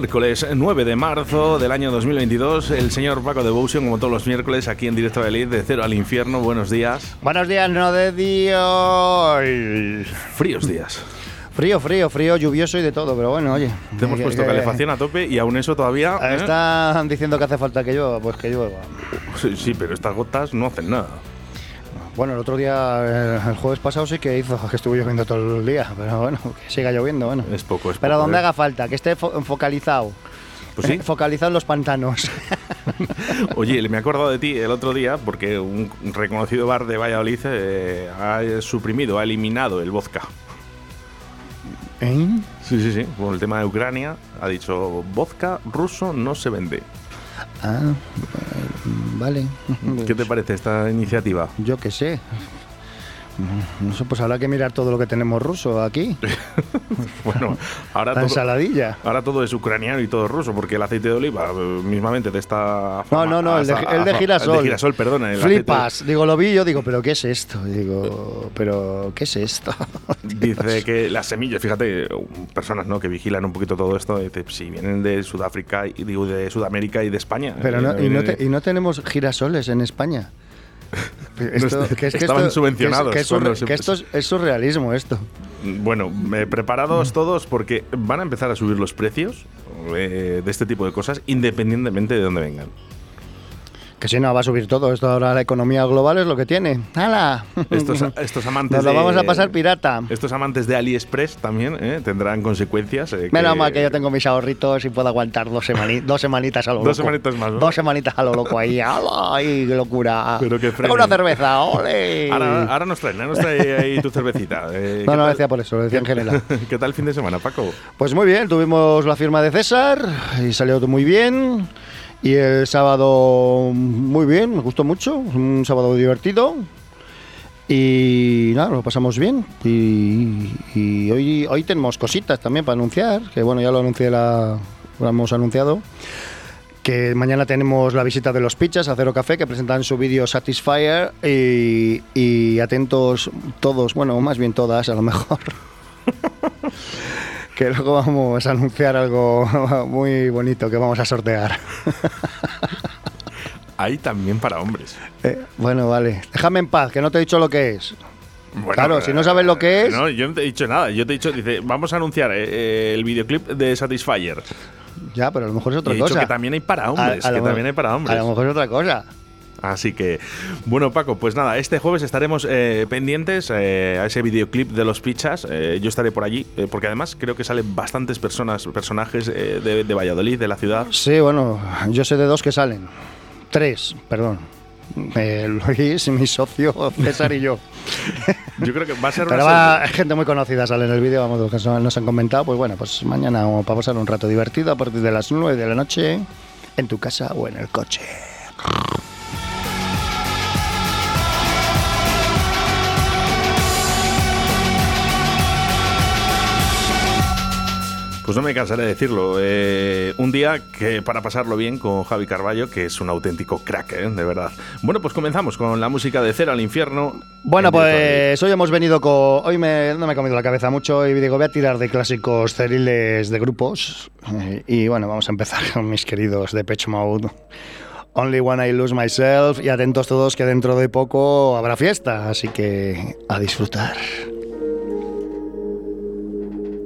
Miércoles 9 de marzo del año 2022, el señor Paco Devotion, como todos los miércoles, aquí en Directo Valladolid, de Cero al Infierno. Buenos días. Buenos días, no de Dios. Fríos días. Frío, frío, frío, lluvioso y de todo, pero bueno, oye. Te hemos que- puesto que- calefacción a tope y aún eso todavía... ¿eh? Están diciendo que hace falta que llueva, pues que llueva. Sí, sí, pero estas gotas no hacen nada. Bueno, el otro día, eh, el jueves pasado sí que hizo, que estuvo lloviendo todo el día, pero bueno, que siga lloviendo, bueno. Es poco, es Pero poco, donde ¿eh? haga falta, que esté fo- focalizado. Pues sí. Focalizado en los pantanos. Oye, me he acordado de ti el otro día porque un reconocido bar de Valladolid eh, ha suprimido, ha eliminado el vodka. ¿Eh? Sí, sí, sí. Por el tema de Ucrania ha dicho vodka ruso no se vende. Ah, vale. ¿Qué te parece esta iniciativa? Yo qué sé. No sé, pues habrá que mirar todo lo que tenemos ruso aquí. Bueno, ahora La todo, ensaladilla. ahora todo es ucraniano y todo ruso, porque el aceite de oliva, eh, mismamente de esta. No, fama- no, no, el de, hasta- el de girasol. El de girasol, perdona. el aceite- Flipas. Digo, lo vi yo, digo, ¿pero qué es esto? Digo, ¿pero qué es esto? Dice que las semillas, fíjate, personas ¿no? que vigilan un poquito todo esto, dice, si vienen de Sudáfrica, y digo, de Sudamérica y de España. Pero no, y, no te- y no tenemos girasoles en España. Esto- est- que es que estaban esto- subvencionados Que es, que se- esto es, es surrealismo esto. Bueno, eh, preparados todos porque van a empezar a subir los precios eh, de este tipo de cosas independientemente de dónde vengan. Que si no, va a subir todo. Esto ahora la economía global es lo que tiene. ¡Hala! Estos, estos amantes Nos lo de- vamos a pasar pirata. Estos amantes de AliExpress también eh, tendrán consecuencias. eh, Menos que- mal que yo tengo mis ahorritos y puedo aguantar dos, semani- dos semanitas a lo loco. Dos semanitas más, ¿no? Dos semanitas a lo loco ahí. ¡Hala! ¡Ay, qué locura! Pero que. Una cerveza, ¡ole! Ahora, ahora nos traen, nos trae ahí tu cervecita. Eh, No, ¿qué no tal- decía por eso, lo decía en general. ¿Qué tal el fin de semana, Paco? Pues muy bien, tuvimos la firma de César y salió muy bien. Y el sábado muy bien, me gustó mucho, un sábado divertido. Y nada, lo pasamos bien. Y, hoy, hoy tenemos cositas también para anunciar, que bueno, ya lo anuncié la, lo hemos anunciado. Que mañana tenemos la visita de los Pichas a Cero Café, que presentan su vídeo Satisfyer. Y, y atentos todos, bueno, más bien todas a lo mejor. que luego vamos a anunciar algo muy bonito que vamos a sortear. Hay también para hombres. Eh, bueno, vale. Déjame en paz, que no te he dicho lo que es. Bueno, Claro, si no sabes lo que es- No, yo no te he dicho nada. Yo te he dicho, dice, vamos a anunciar eh, eh, el videoclip de Satisfyer. Ya, pero a lo mejor es otra he dicho cosa. que también hay para hombres. A- a que también hay para hombres. A lo mejor es otra cosa. Así que, bueno, Paco, pues nada, este jueves estaremos eh, pendientes eh, a ese videoclip de los pichas. Eh, yo estaré por allí, porque además creo que salen bastantes personas, personajes de, de Valladolid, de la ciudad. Sí, bueno, yo sé de dos que salen. Tres, perdón. Eh, Luis, mi socio, César y yo. Yo creo que va a ser Pero una va, gente muy conocida sale en el vídeo, vamos, que nos nos han comentado. Pues bueno, pues mañana vamos a pasar un rato divertido a partir de las 9 de la noche en tu casa o en el coche. Pues no me cansaré de decirlo. eh, un día que para pasarlo bien con Javi Carballo, que es un auténtico crack, eh, de verdad. Bueno, pues comenzamos con la música de Cero al Infierno. Bueno, pues hoy hemos venido con. Hoy me, no me he comido la cabeza mucho y digo, voy a tirar de clásicos ceriles de grupos. Eh, y bueno, vamos a empezar con mis queridos de Pitch Mode. Only When I Lose Myself. Y atentos todos que dentro de poco habrá fiesta. Así que a disfrutar.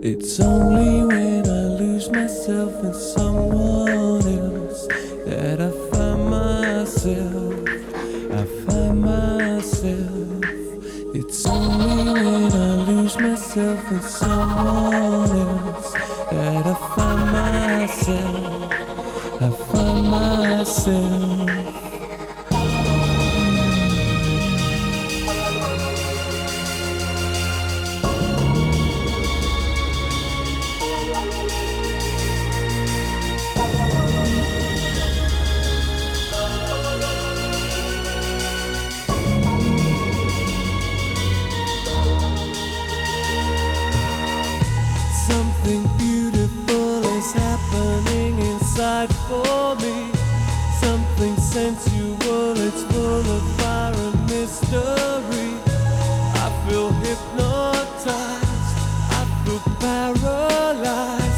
It's only when I lose myself in someone else that I find myself. I find myself. It's only when I lose myself in someone else that I find myself. I find myself. For me. Something sensual, it's full of fire and mystery. I feel hypnotized, I feel paralyzed.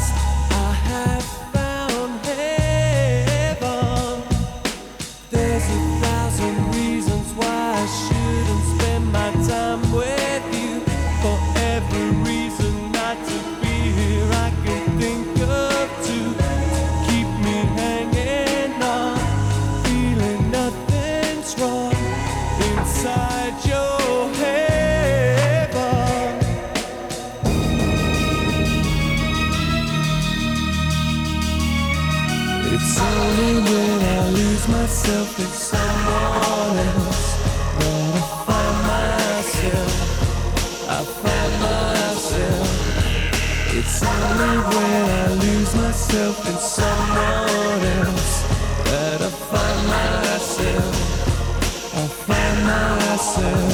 Only when I lose myself in someone else that I find myself. I find myself.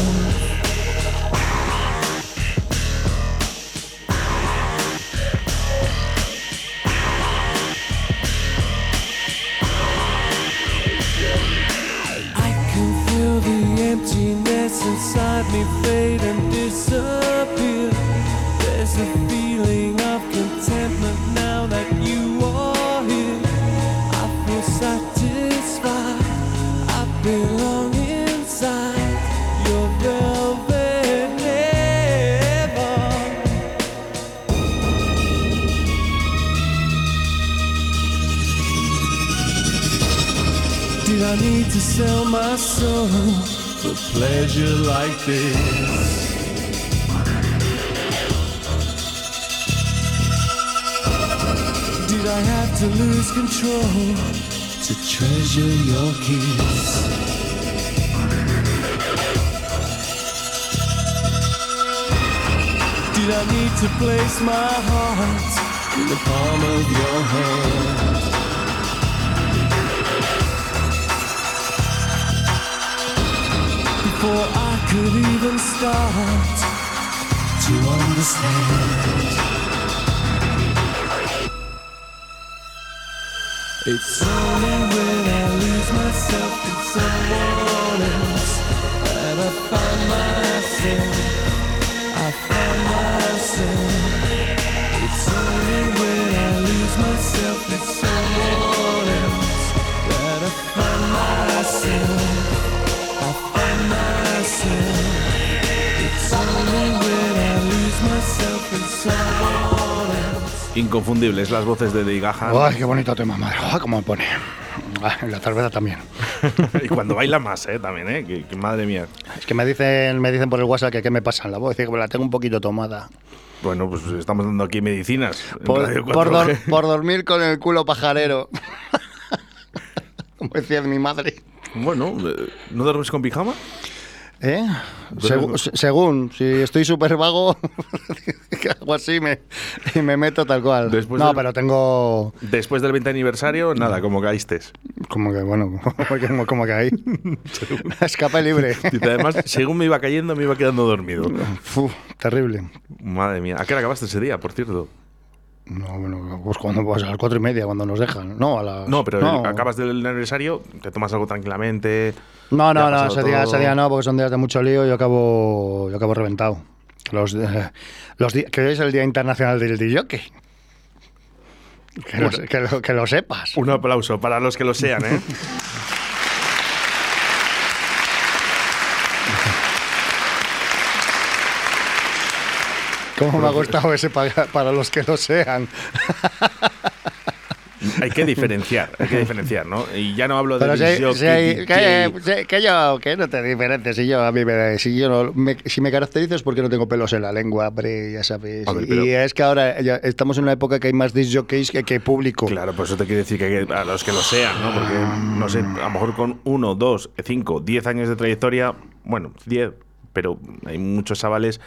I can feel the emptiness inside me fade and disappear. There's a feeling of contentment now that you are here. I feel satisfied. I belong inside your velvet. Did I need to sell my soul for pleasure like this? I have to lose control to treasure your kiss? Did I need to place my heart in the palm of your hand? before I could even start to understand. It's only when I lose myself in someone else that I find myself. Inconfundibles las voces de Dei Gahan. Ay, qué bonito tema, madre. Ay, cómo me pone. Ah, La cerveza también. y cuando baila más, ¿eh? También, ¿eh? Que, que madre mía. Es que me dicen, me dicen por el WhatsApp que qué me pasa en la voz. Que la tengo un poquito tomada. Bueno, pues estamos dando aquí medicinas. Por, Radio por 4G. dor- por dormir con el culo pajarero. Como decía mi madre. Bueno, eh, ¿no duermes con pijama? ¿Eh? Segu- se- según, si estoy súper vago, hago así me, y me meto tal cual. Después no, del- pero tengo Después del 20 aniversario, nada, como caíste. como que, bueno, como, como que ahí. Escape libre. Dice, además, según me iba cayendo, me iba quedando dormido. Uf, terrible. Madre mía. ¿A qué hora acabaste ese día, por cierto? No, bueno, pues cuando pues a las cuatro y media, cuando nos dejan. No, a las. No, pero no. acabas del aniversario, te tomas algo tranquilamente. No, no, no, ese día, ese día no, porque son días de mucho lío y yo acabo, yo acabo reventado. Los, eh, los que hoy es el Día Internacional del. Que lo, que, lo, que lo sepas. Un aplauso para los que lo sean, ¿eh? ¿Cómo me ha gustado ese para, para los que lo sean? Hay que diferenciar, hay que diferenciar, ¿no? Y ya no hablo de si, si que, si- que yo, que no te diferencies, si yo a mí me, si yo no, me, si me caracterizo es porque no tengo pelos en la lengua, ya sabes. Y pero- es que ahora ya estamos en una época que hay más disc jockeys que, que público. Claro, por eso te quiero decir que a los que lo sean, ¿no? Porque, no sé, a lo mejor con uno, dos, cinco, diez años de trayectoria, bueno, diez, pero hay muchos chavales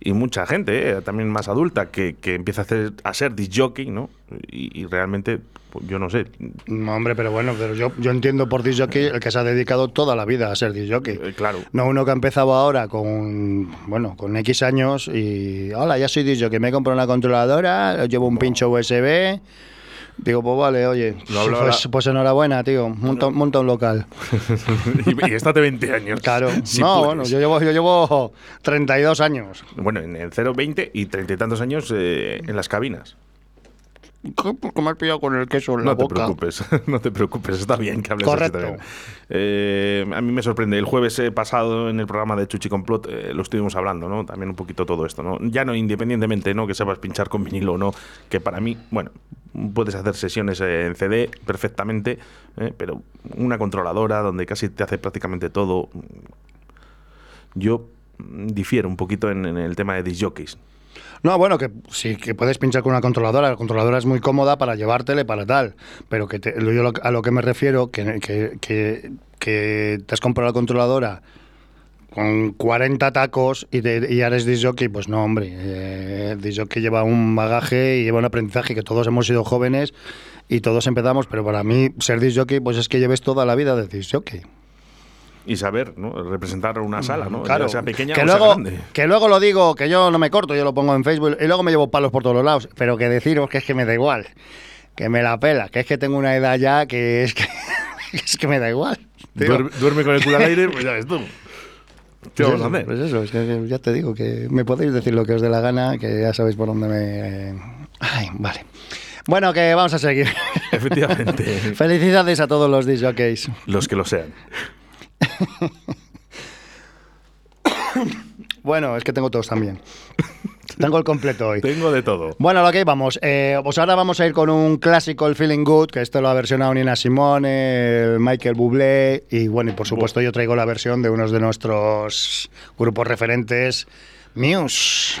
y mucha gente, ¿eh? también más adulta, que, que empieza a, hacer, a ser disc jockey, ¿no? Y, y realmente, pues, yo no sé. No, hombre, pero bueno, pero yo, yo entiendo por disc jockey el que se ha dedicado toda la vida a ser disc jockey. eh, claro. No uno que ha empezado ahora con, bueno, con X años y, hola, ya soy disc jockey, me he comprado una controladora, llevo un pincho USB. Digo, pues vale, oye, No pues, pues enhorabuena, tío, monta, monta un local. y, y estate 20 años. Claro, si no, puedes. bueno, yo llevo, yo llevo 32 años. Bueno, en el 0, 20 y 30 y tantos años eh, en las cabinas. ¿Cómo me has pillado con el queso en la No te boca? preocupes, no te preocupes, está bien que hables así Correcto. también. Eh, a mí me sorprende, el jueves pasado en el programa de Chuchi Complot eh, lo estuvimos hablando, ¿no? También un poquito todo esto, ¿no? Ya no independientemente, ¿no? Que sepas pinchar con vinilo o no, que para mí, bueno, puedes hacer sesiones en CD perfectamente, eh, pero una controladora donde casi te hace prácticamente todo, yo difiero un poquito en, en el tema de disc jockeys. No, bueno, que sí, que puedes pinchar con una controladora. La controladora es muy cómoda para llevártela y para tal. Pero que te- yo a lo que me refiero, que, que, que, que te has comprado la controladora con 40 tacos y, te, y eres disc jockey, pues no, hombre. Eh, el disc jockey lleva un bagaje y lleva un aprendizaje que todos hemos sido jóvenes y todos empezamos, pero para mí ser disc jockey pues es que lleves toda la vida de disc jockey. Y saber, ¿no? Representar una sala, ¿no? Claro, sea pequeña que o sea luego, grande. que luego lo digo, que yo no me corto, yo lo pongo en Facebook y luego me llevo palos por todos los lados, pero que deciros que es que me da igual, que me la pela, que es que tengo una edad ya que es que, es que me da igual. Duerme, duerme con el culo al aire, pues ya ves tú. ¿Qué Pues vamos a eso, hacer? Pues eso, es que ya te digo, que me podéis decir lo que os dé la gana, que ya sabéis por dónde me... Ay, vale. Bueno, que vamos a seguir. Efectivamente. Felicidades a todos los disc jockeys. Los que lo sean. Bueno, es que tengo todos también. tengo el completo hoy. Tengo de todo. Bueno, lo que vamos. Eh, pues ahora vamos a ir con un clásico, el Feeling Good, que esto lo ha versionado Nina Simone, el Michael Bublé, y bueno, y por supuesto yo traigo la versión de unos de nuestros grupos referentes, Muse.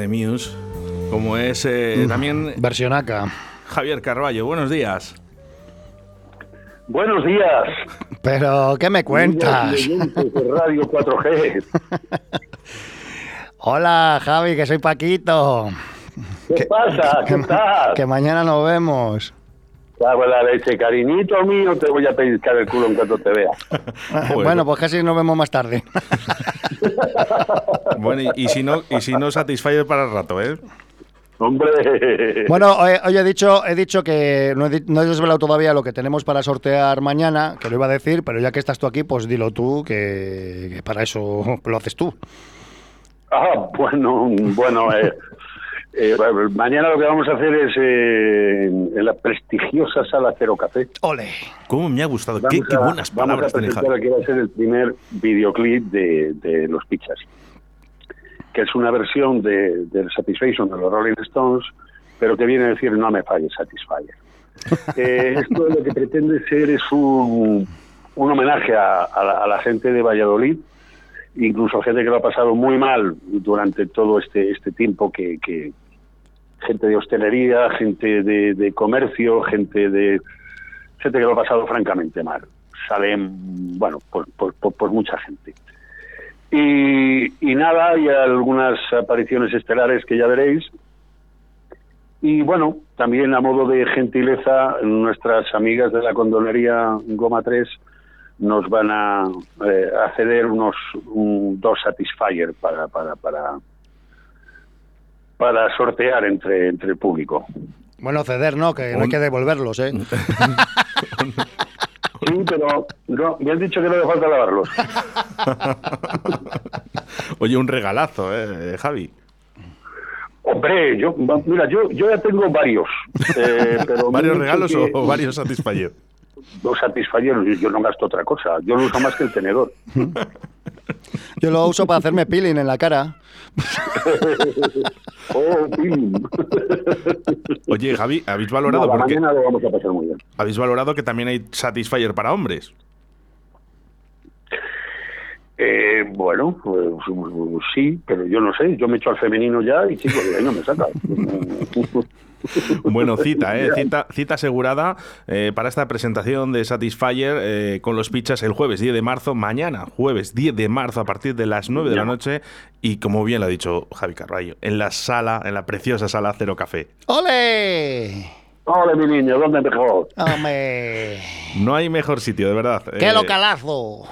grande Muse, como es eh, también Versionaca. Javier Carballo. Buenos días. Buenos días. Pero, ¿qué me cuentas? De Radio 4G. Hola, Javi, que soy Paquito. ¿Qué pasa? ¿Qué tal? Que mañana nos vemos. Cago en la leche, cariñito mío, te voy a pellizcar el culo en cuanto te vea. Bueno, pues casi nos vemos más tarde. Bueno, y, y si no, y si no Satisfyer para el rato, ¿eh? Hombre. Bueno, hoy, hoy he dicho, he dicho que no he, no he desvelado todavía lo que tenemos para sortear mañana, que lo iba a decir, pero ya que estás tú aquí, pues dilo tú, que, que para eso lo haces tú. Ah, bueno, bueno. eh, eh, bueno, mañana lo que vamos a hacer es eh, en, la prestigiosa sala Cero Café. Ole. ¿Cómo me ha gustado? Qué, Vamos qué a- buenas vamos palabras a tiene presentar que va a ser el primer videoclip de, de Los Pichas, que es una versión de, del Satisfaction de los Rolling Stones, pero que viene a decir no me falles Satisfyer. Eh, esto lo que pretende ser es un, un homenaje a, a la, a la gente de Valladolid, incluso gente que lo ha pasado muy mal durante todo este, este tiempo que, que gente de hostelería, gente de, comercio, gente de gente que lo ha pasado francamente mal. Salen, bueno, pues, pues, pues- mucha gente. Y, y nada, hay algunas apariciones estelares que ya veréis. Y bueno, también a modo de gentileza, nuestras amigas de la condonería Goma 3 nos van a, eh, a ceder unos un- dos Satisfyer para, para, para, para sortear entre, entre el público. Bueno, ceder, ¿no? Que no hay que devolverlos, ¿eh? Sí, pero no, me han dicho que no le falta lavarlos. Oye, un regalazo, ¿eh, Javi? Hombre, yo, mira, yo, yo ya tengo varios. eh, pero ¿Varios regalos que o, o varios Satisfyer? Los Satisfyer, yo, yo no gasto otra cosa. Yo no uso más que el tenedor. Yo lo uso para hacerme peeling en la cara. Oh, pim. Oye, Javi, ¿habéis valorado? Nada, porque mañana lo vamos a pasar muy bien. habéis valorado que también hay Satisfyer para hombres. Eh, bueno, pues, pues, sí, pero yo no sé. Yo me echo al femenino ya y chicos, de ahí no me saca. Bueno, cita, ¿eh? Cita, cita asegurada eh, para esta presentación de Satisfyer eh, con los pichas el jueves 10 de marzo, mañana, jueves 10 de marzo a partir de las 9 de la noche y como bien lo ha dicho Javi Carballo, en la sala, en la preciosa sala Cero Café. ¡Ole! Hola, mi niño, ¿dónde mejor? ¡Hombre! No hay mejor sitio, de verdad. ¡Qué Eh, localazo!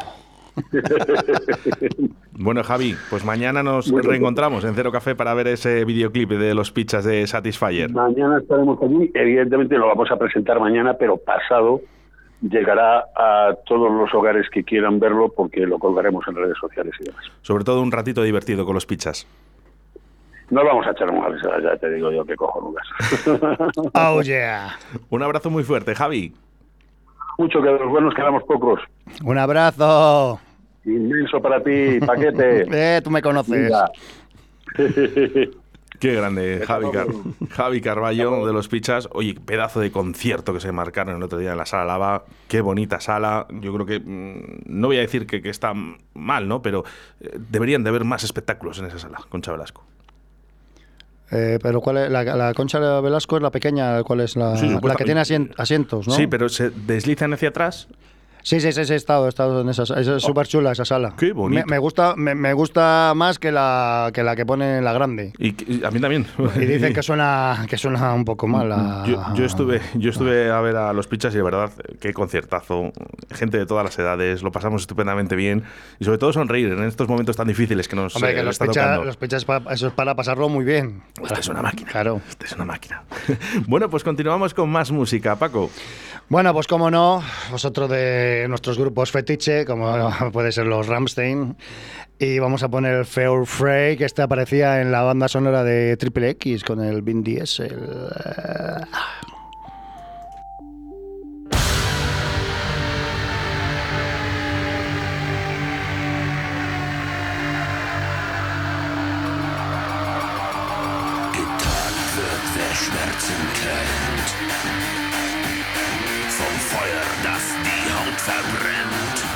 Bueno, Javi, pues mañana nos bien. reencontramos en Cero Café para ver ese videoclip de los pichas de Satisfyer. Mañana estaremos allí. Evidentemente lo vamos a presentar mañana, pero pasado llegará a todos los hogares que quieran verlo porque lo colgaremos en redes sociales y demás. Sobre todo un ratito divertido con los pichas. No vamos a echar un ya, ya te digo yo que cojonudas. ¡Oh, yeah! Un abrazo muy fuerte, Javi. Mucho que de los buenos quedamos pocos. ¡Un abrazo! Inmenso para ti, paquete. Eh, tú me conoces. Qué grande, Javi, Car- Javi Carballo de los Pichas. Oye, pedazo de concierto que se marcaron el otro día en la Sala Lava. Qué bonita sala. Yo creo que, mm, no voy a decir que, que está mal, ¿no? Pero eh, deberían de haber más espectáculos en esa sala, Concha Velasco. Eh, pero ¿cuál es? La, la Concha Velasco es la pequeña, ¿cuál es la, Sí, la que tiene asien- asientos, no? Sí, pero se deslizan hacia atrás. Sí, sí, sí, sí, he estado, he estado en esa, es súper chula esa sala. Qué bonito. Me, me gusta, me, me gusta más que la que la que pone en la grande. Y, y a mí también. Y dicen que suena, que suena un poco mal. la- Yo, yo estuve, yo estuve a ver a los pichas y de verdad, qué conciertazo. Gente de todas las edades, lo pasamos estupendamente bien. Y sobre todo sonreír en estos momentos tan difíciles que nos Hombre, eh, que los está pichas, los pichas eso es para pasarlo muy bien. Usted es una máquina. Claro. Usted es una máquina. bueno, pues continuamos con más música, Paco. Bueno, pues como no, pues otro nuestros grupos fetiche, como puede ser los Ramstein. Y vamos a poner Fair Frey, que este aparecía en la banda sonora de Triple X con el Vin Diesel. Schmerzen Feuer, surrender.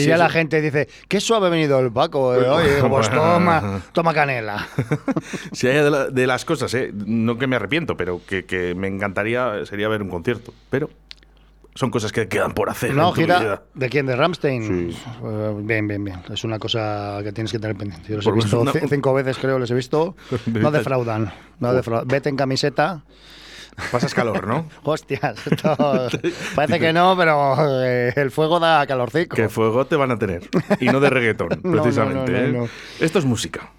Diría la gente, dice, qué suave ha venido el Paco eh, hoy. Digo, Pues toma, toma canela. Si hay de, la- de las cosas, ¿eh? no que me arrepiento, pero que, que me encantaría sería ver un concierto. Pero son cosas que quedan por hacer. No, en tu gira. vida. ¿De quién? ¿De Ramstein? Sí. Eh, bien, bien, bien. Es una cosa que tienes que tener pendiente. Yo los he Por lo visto una- cinco veces, creo, les he visto. No defraudan. No defraudan. Vete en camiseta. Pasas calor, ¿no? Hostias, esto parece que no, pero eh, el fuego da calorcico. Que fuego te van a tener. Y no de reggaetón, no, precisamente. no, no, ¿eh? Esto es música.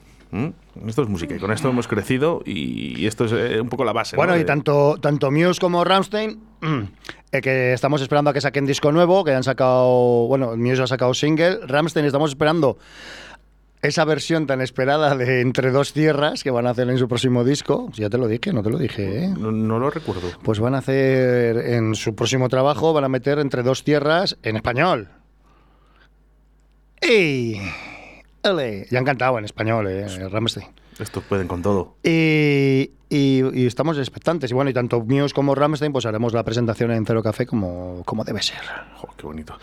Esto es música. Y con esto hemos crecido y esto es eh, un poco la base. Bueno, ¿no? y tanto, tanto Muse como Ramstein, eh, que estamos esperando a que saquen disco nuevo, que han sacado, bueno, Muse ha sacado single, Ramstein estamos esperando esa versión tan esperada de Entre dos tierras que van a hacer en su próximo disco. Ya te lo dije, no te lo dije, ¿eh? No, no lo recuerdo. Pues van a hacer en su próximo trabajo, van a meter Entre dos tierras en español. ¡Ey! ¡Ole! Ya han cantado en español, eh, Ramstein. Estos pueden con todo. Y, y- y estamos expectantes. Y bueno, y tanto Muse como Ramstein, pues haremos la presentación en Cero Café como, como debe ser. Jo, qué bonito.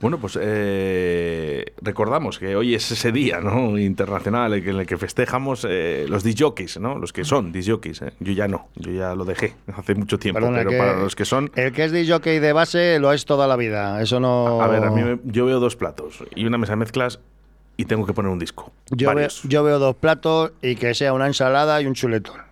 Bueno, pues eh, recordamos que hoy es ese día ¿no? internacional en el que festejamos eh, los disjockeys, ¿no? Los que son disjockeys. ¿eh? Yo ya no, yo ya lo dejé hace mucho tiempo. Perdona, pero para los que son... El que es DJ de base lo es toda la vida. Eso no. A ver, a mí me- yo veo dos platos y una mesa de mezclas y tengo que poner un disco. yo, veo, yo veo dos platos y que sea una ensalada y un chuletón.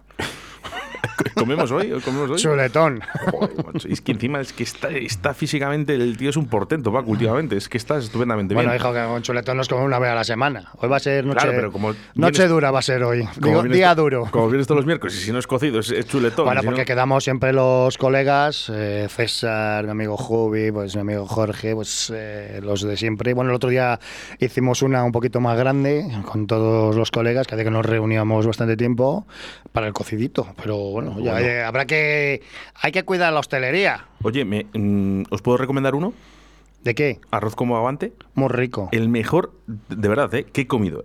¿Comemos hoy? ¿Hoy ¿Comemos hoy? Chuletón. Joder, macho, Es que encima es que está, está físicamente, el tío es un portento, Paco, últimamente. Es que está estupendamente Bueno, bien. hijo, que con chuletón nos comemos una vez a la semana. Hoy va a ser noche. Claro, pero como noche dura va a ser hoy. Digo, vienes día duro. Como vienes todos los miércoles y si no es cocido, es, es chuletón. Bueno, si porque no- quedamos siempre los colegas, eh, César, mi amigo Jubi, pues mi amigo Jorge, pues eh, los de siempre. Bueno, el otro día hicimos una un poquito más grande con todos los colegas, que hace que nos reuníamos bastante tiempo para el cocidito. Pero bueno, ya eh, habrá que hay que cuidar la hostelería. Oye, me- mm, ¿os puedo recomendar uno? ¿De qué? Arroz como aguante. Muy rico. El mejor, de verdad, ¿eh? que he comido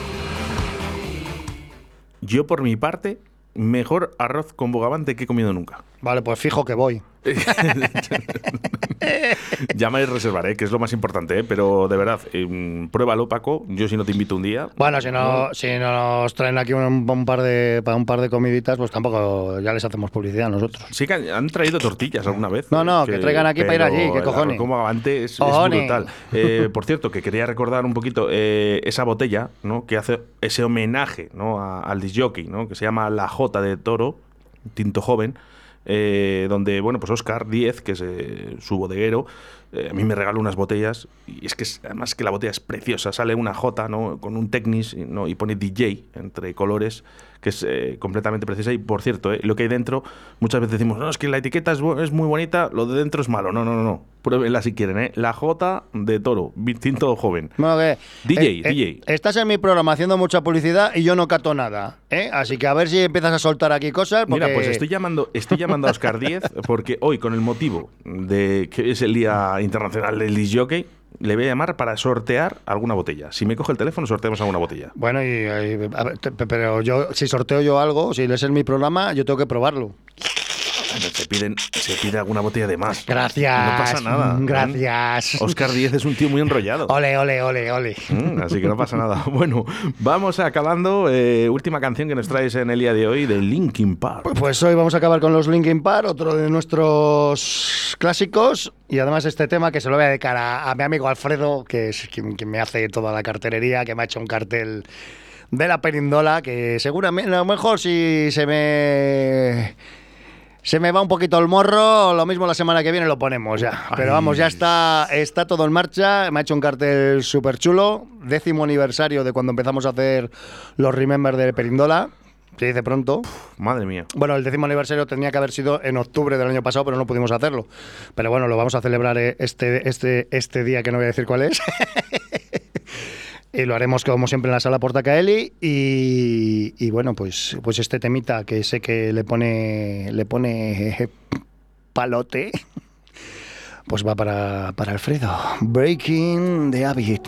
Yo, por mi parte, mejor arroz con bogavante que he comido nunca. Vale, pues fijo que voy. ya me reservaré, que es lo más importante, ¿eh? pero de verdad, eh, pruébalo, Paco. Yo si no te invito un día. Bueno, si no, si nos traen aquí un, un par de para un par de comiditas, pues tampoco ya les hacemos publicidad a nosotros. Sí que han- han traído tortillas alguna vez. No, no, que traigan aquí para ir allí, ¿qué el arroz cojones? con bogavante es, brutal. Eh, por cierto, que quería recordar un poquito eh, esa botella, ¿no? Que hace ese homenaje, ¿no? a- al disjockey, ¿no? Que se llama La J de Toro, tinto joven. eh, donde, bueno, pues Oscar 10, que es eh, su bodeguero, eh, a mí me regaló unas botellas y es que es- además que la botella es preciosa, sale una J, ¿no? Con un Technis, ¿no? Y pone DJ entre colores, que es eh, completamente preciosa y por cierto, ¿eh? lo que hay dentro, muchas veces decimos, no, es que la etiqueta es, es muy bonita, lo de dentro es malo, no, no, no, no, pruébenla si quieren, ¿eh? La J de Toro, tinto joven. Bueno, que, DJ, eh, eh, DJ. estás en mi programa haciendo mucha publicidad y yo no cato nada, ¿eh? Así que a ver si empiezas a soltar aquí cosas. Porque... Mira, pues estoy llamando, estoy llamando a Oscar 10 porque hoy, con el motivo de que es el Día Internacional del Disc Jockey, le voy a llamar para sortear alguna botella. Si me coge el teléfono, sorteamos alguna botella. Bueno, y, te- pero yo, si sorteo yo algo, si es en mi programa, yo tengo que probarlo. Se, piden, se pide alguna botella de más. Gracias. No pasa nada. ¿eh? Gracias. Oscar 10 es un tío muy enrollado. Ole, ole, ole, ole. Mm, Así que no pasa nada. Bueno, vamos acabando. eh, última canción que nos traes en el día de hoy de Linkin Park. Pues hoy vamos a acabar con los Linkin Park, otro de nuestros clásicos. Y además este tema que se lo voy a dedicar a, a mi amigo Alfredo, que es quien, quien me hace toda la cartelería, que me ha hecho un cartel de la perindola, que seguramente, a lo mejor si se me... Se me va un poquito el morro, lo mismo la semana que viene lo ponemos ya. Pero vamos, ya está, está todo en marcha. Me ha hecho un cartel súper chulo. Décimo aniversario de cuando empezamos a hacer los Remember de Perindola. Se dice pronto. Madre mía. Bueno, el décimo aniversario tenía que haber sido en octubre del año pasado, pero no pudimos hacerlo. Pero bueno, lo vamos a celebrar eh, este, este, este día que no voy a decir cuál es. y lo haremos como siempre en la sala Portacaeli. Y, y bueno, pues, pues este temita que sé que le pone, le pone palote, pues va para, para Alfredo. Breaking the Habit.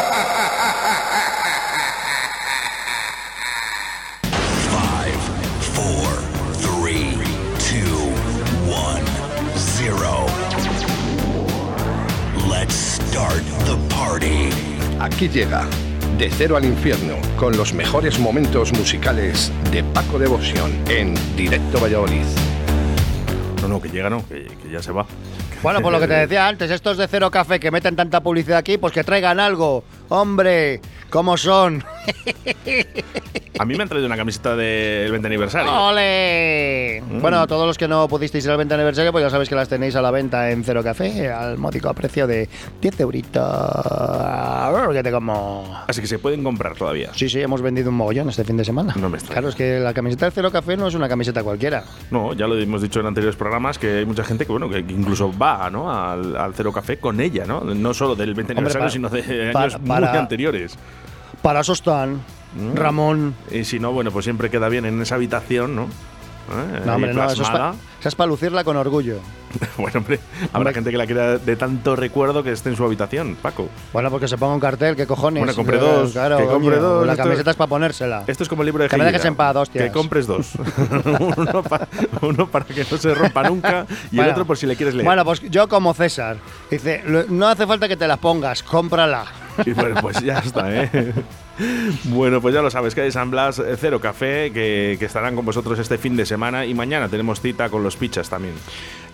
Aquí llega De Cero al Infierno con los mejores momentos musicales de Paco Devoción en Directo Valladolid. No, no, que llega, no, que, que ya se va. Bueno, por lo que te decía antes, estos de Cero Café que meten tanta publicidad aquí, pues que traigan algo. Hombre, ¿cómo son? A mí me han traído una camiseta del 20 aniversario. ¡Ole! Mm. Bueno, todos los que no pudisteis ir al 20 aniversario, pues ya sabéis que las tenéis a la venta en Cero Café, al módico precio de 10 euritos. Que te como... Así que se pueden comprar todavía. Sí, sí, hemos vendido un mogollón este fin de semana. No me extraña. Claro, es que la camiseta del Cero Café no es una camiseta cualquiera. No, ya lo hemos dicho en anteriores programas que hay mucha gente que bueno que incluso va ¿no? al, al Cero Café con ella, ¿no? No solo del 20 Hombre, aniversario, para- sino de para- años para- muy anteriores. Para eso están Mm. Ramón. Y si no, bueno, pues siempre queda bien en esa habitación, ¿no? ¿Eh? No, hombre, no, eso es, para lucirla con orgullo. Bueno, hombre, habrá Hombre. gente que la quiera de tanto recuerdo que esté en su habitación, Paco. Bueno, porque se ponga un cartel, ¿qué cojones? Bueno, compre dos, Claro, que compre coño, dos, La esto- camiseta es para ponérsela. Esto es como el libro de Que me Gilligan. dejes en paz, hostias. Que compres dos. uno, pa- uno para que no se rompa nunca y Bueno. el otro por si le quieres leer. Bueno, pues yo como César. Dice, "Lo- no hace falta que te la pongas, cómprala. Y bueno, pues ya está, ¿eh? Bueno, pues ya lo sabes, que hay San Blas eh, Cero Café, que, que estarán con vosotros este fin de semana y mañana tenemos cita con los pichas también.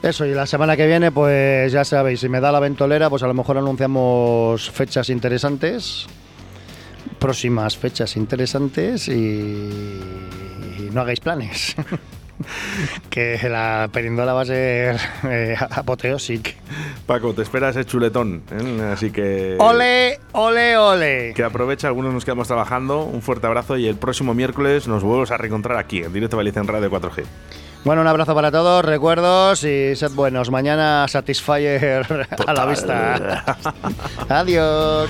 Eso, y la semana que viene, pues ya sabéis, si me da la ventolera, pues a lo mejor anunciamos fechas interesantes, próximas fechas interesantes y, y no hagáis planes. que la perindola va a ser eh, apoteósica. Paco, te espera ese chuletón, ¿eh? así que... ¡Ole, ole, ole! Que aprovecha, algunos nos quedamos trabajando. Un fuerte abrazo y el próximo miércoles nos volvemos a reencontrar aquí, en Directo Valencia en Radio 4G. Bueno, un abrazo para todos, recuerdos y sed buenos. Mañana Satisfyer a la vista. Adiós.